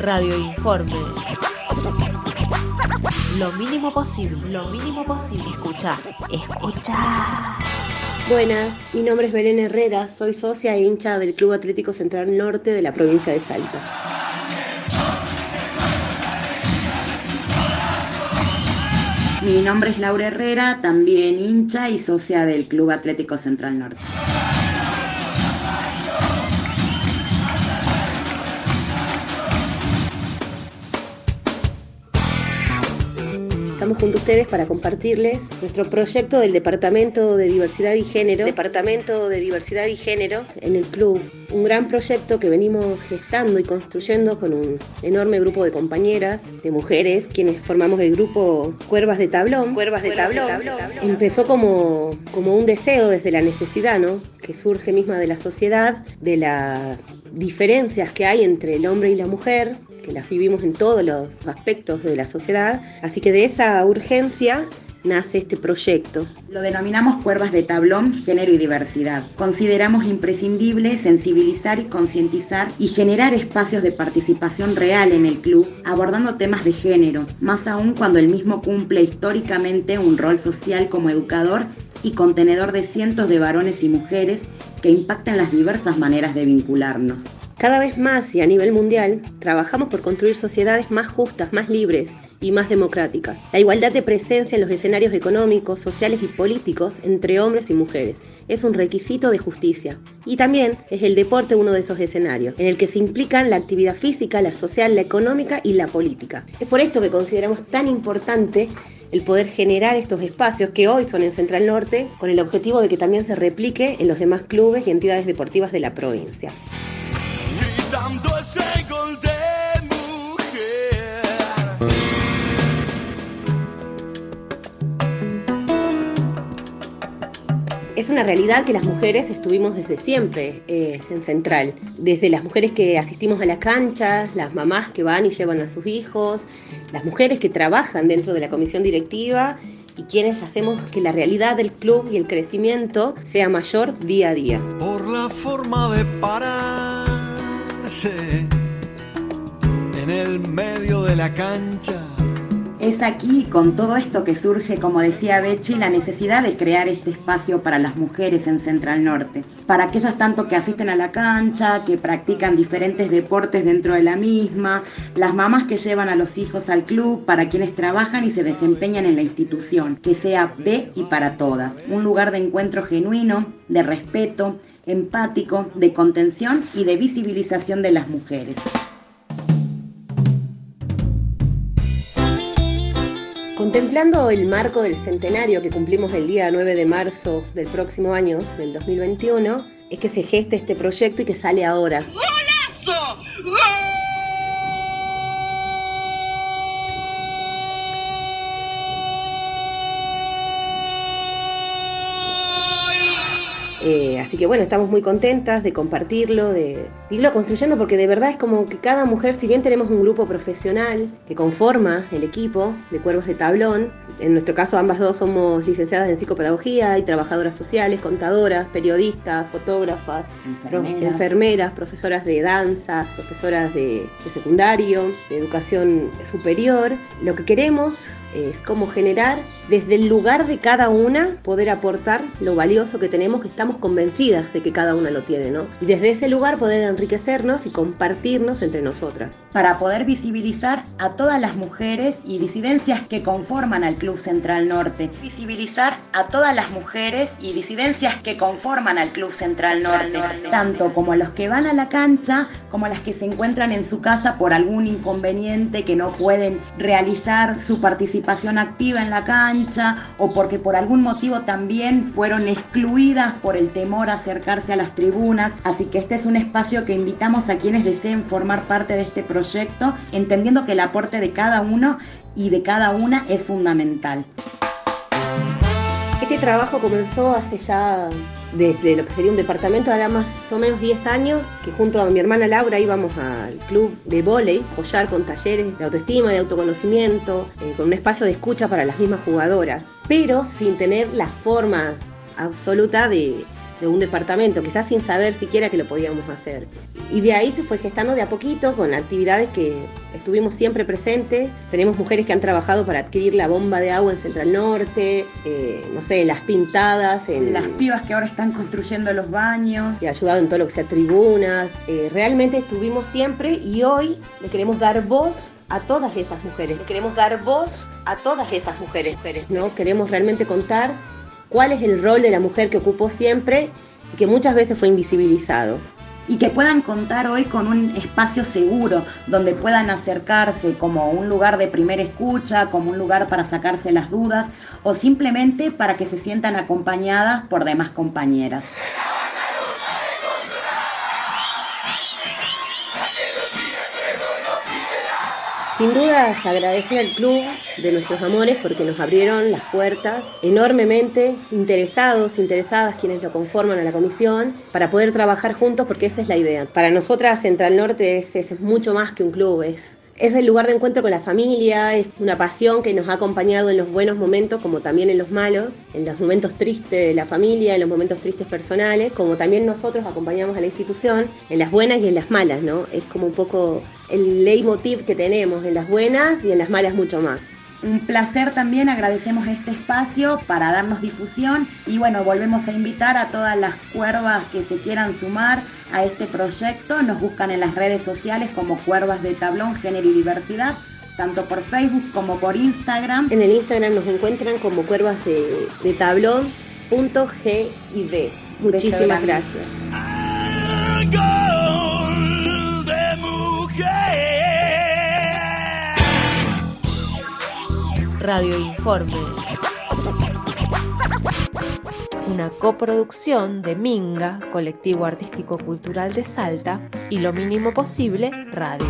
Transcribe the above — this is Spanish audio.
Radio Informes. Lo mínimo posible, lo mínimo posible. Escuchar, escuchar. Buenas, mi nombre es Belén Herrera, soy socia e hincha del Club Atlético Central Norte de la provincia de Salta. Mi nombre es Laura Herrera, también hincha y socia del Club Atlético Central Norte. Estamos junto a ustedes para compartirles nuestro proyecto del Departamento de Diversidad y Género, Departamento de Diversidad y Género en el club. Un gran proyecto que venimos gestando y construyendo con un enorme grupo de compañeras, de mujeres, quienes formamos el grupo Cuervas de Tablón. Cuervas de Tablón. Empezó como, como un deseo desde la necesidad, ¿no? Que surge misma de la sociedad, de las diferencias que hay entre el hombre y la mujer, que las vivimos en todos los aspectos de la sociedad. Así que de esa urgencia nace este proyecto. Lo denominamos cuervas de tablón, género y diversidad. Consideramos imprescindible sensibilizar y concientizar y generar espacios de participación real en el club, abordando temas de género, más aún cuando el mismo cumple históricamente un rol social como educador y contenedor de cientos de varones y mujeres que impactan las diversas maneras de vincularnos. Cada vez más y a nivel mundial, trabajamos por construir sociedades más justas, más libres y más democráticas. La igualdad de presencia en los escenarios económicos, sociales y políticos entre hombres y mujeres es un requisito de justicia. Y también es el deporte uno de esos escenarios, en el que se implican la actividad física, la social, la económica y la política. Es por esto que consideramos tan importante el poder generar estos espacios que hoy son en Central Norte, con el objetivo de que también se replique en los demás clubes y entidades deportivas de la provincia gol de mujer. Es una realidad que las mujeres estuvimos desde siempre eh, en Central, desde las mujeres que asistimos a las canchas, las mamás que van y llevan a sus hijos, las mujeres que trabajan dentro de la comisión directiva y quienes hacemos que la realidad del club y el crecimiento sea mayor día a día. Por la forma de parar el medio de la cancha. Es aquí, con todo esto que surge, como decía Bechi, la necesidad de crear este espacio para las mujeres en Central Norte. Para aquellas tanto que asisten a la cancha, que practican diferentes deportes dentro de la misma, las mamás que llevan a los hijos al club, para quienes trabajan y se desempeñan en la institución, que sea de y para todas. Un lugar de encuentro genuino, de respeto, empático, de contención y de visibilización de las mujeres. Contemplando el marco del centenario que cumplimos el día 9 de marzo del próximo año, del 2021, es que se gesta este proyecto y que sale ahora. ¡Golazo! Eh, así que bueno, estamos muy contentas de compartirlo, de, irlo construyendo, porque de verdad es como que cada mujer, si bien tenemos un grupo profesional que conforma el equipo de Cuervos de Tablón, en nuestro caso ambas dos somos licenciadas en psicopedagogía y trabajadoras sociales, contadoras, periodistas, fotógrafas, enfermeras, profesoras de danza, profesoras de, de secundario, de educación superior, lo que queremos es como generar desde el lugar de cada una poder aportar lo valioso que tenemos que estamos convencidas de que cada una lo tiene, ¿no? Y desde ese lugar poder enriquecernos y compartirnos entre nosotras. Para poder visibilizar a todas las mujeres y disidencias que conforman al Club Central Norte. Visibilizar a todas las mujeres y disidencias que conforman al Club Central Norte. Tanto como los que van a la cancha, como las que se encuentran en su casa por algún inconveniente que no pueden realizar su participación activa en la cancha o porque por algún motivo también fueron excluidas por el temor a acercarse a las tribunas, así que este es un espacio que invitamos a quienes deseen formar parte de este proyecto, entendiendo que el aporte de cada uno y de cada una es fundamental. Este trabajo comenzó hace ya desde lo que sería un departamento, ahora más o menos 10 años, que junto a mi hermana Laura íbamos al club de volei, apoyar con talleres de autoestima, de autoconocimiento, eh, con un espacio de escucha para las mismas jugadoras, pero sin tener la forma absoluta de, de un departamento, quizás sin saber siquiera que lo podíamos hacer. Y de ahí se fue gestando de a poquito con actividades que estuvimos siempre presentes. Tenemos mujeres que han trabajado para adquirir la bomba de agua en Central Norte, eh, no sé, las pintadas. En, las pibas que ahora están construyendo los baños. Y ayudado en todo lo que sea tribunas. Eh, realmente estuvimos siempre y hoy le queremos dar voz a todas esas mujeres. Le queremos dar voz a todas esas mujeres. ¿no? Queremos realmente contar cuál es el rol de la mujer que ocupó siempre y que muchas veces fue invisibilizado y que puedan contar hoy con un espacio seguro donde puedan acercarse como un lugar de primera escucha, como un lugar para sacarse las dudas o simplemente para que se sientan acompañadas por demás compañeras. Sin duda, agradecer al club de nuestros amores porque nos abrieron las puertas enormemente, interesados, interesadas quienes lo conforman a la comisión, para poder trabajar juntos porque esa es la idea. Para nosotras Central Norte es, es mucho más que un club, es es el lugar de encuentro con la familia, es una pasión que nos ha acompañado en los buenos momentos como también en los malos, en los momentos tristes de la familia, en los momentos tristes personales, como también nosotros acompañamos a la institución en las buenas y en las malas, ¿no? Es como un poco el leitmotiv que tenemos en las buenas y en las malas mucho más. Un placer también, agradecemos este espacio para darnos difusión y bueno, volvemos a invitar a todas las cuervas que se quieran sumar a este proyecto. Nos buscan en las redes sociales como Cuervas de Tablón, Género y Diversidad, tanto por Facebook como por Instagram. En el Instagram nos encuentran como Cuervas de, de Tablón. Muchísimas gracias. Radio Informes. Una coproducción de Minga, Colectivo Artístico Cultural de Salta, y Lo Mínimo Posible, Radio.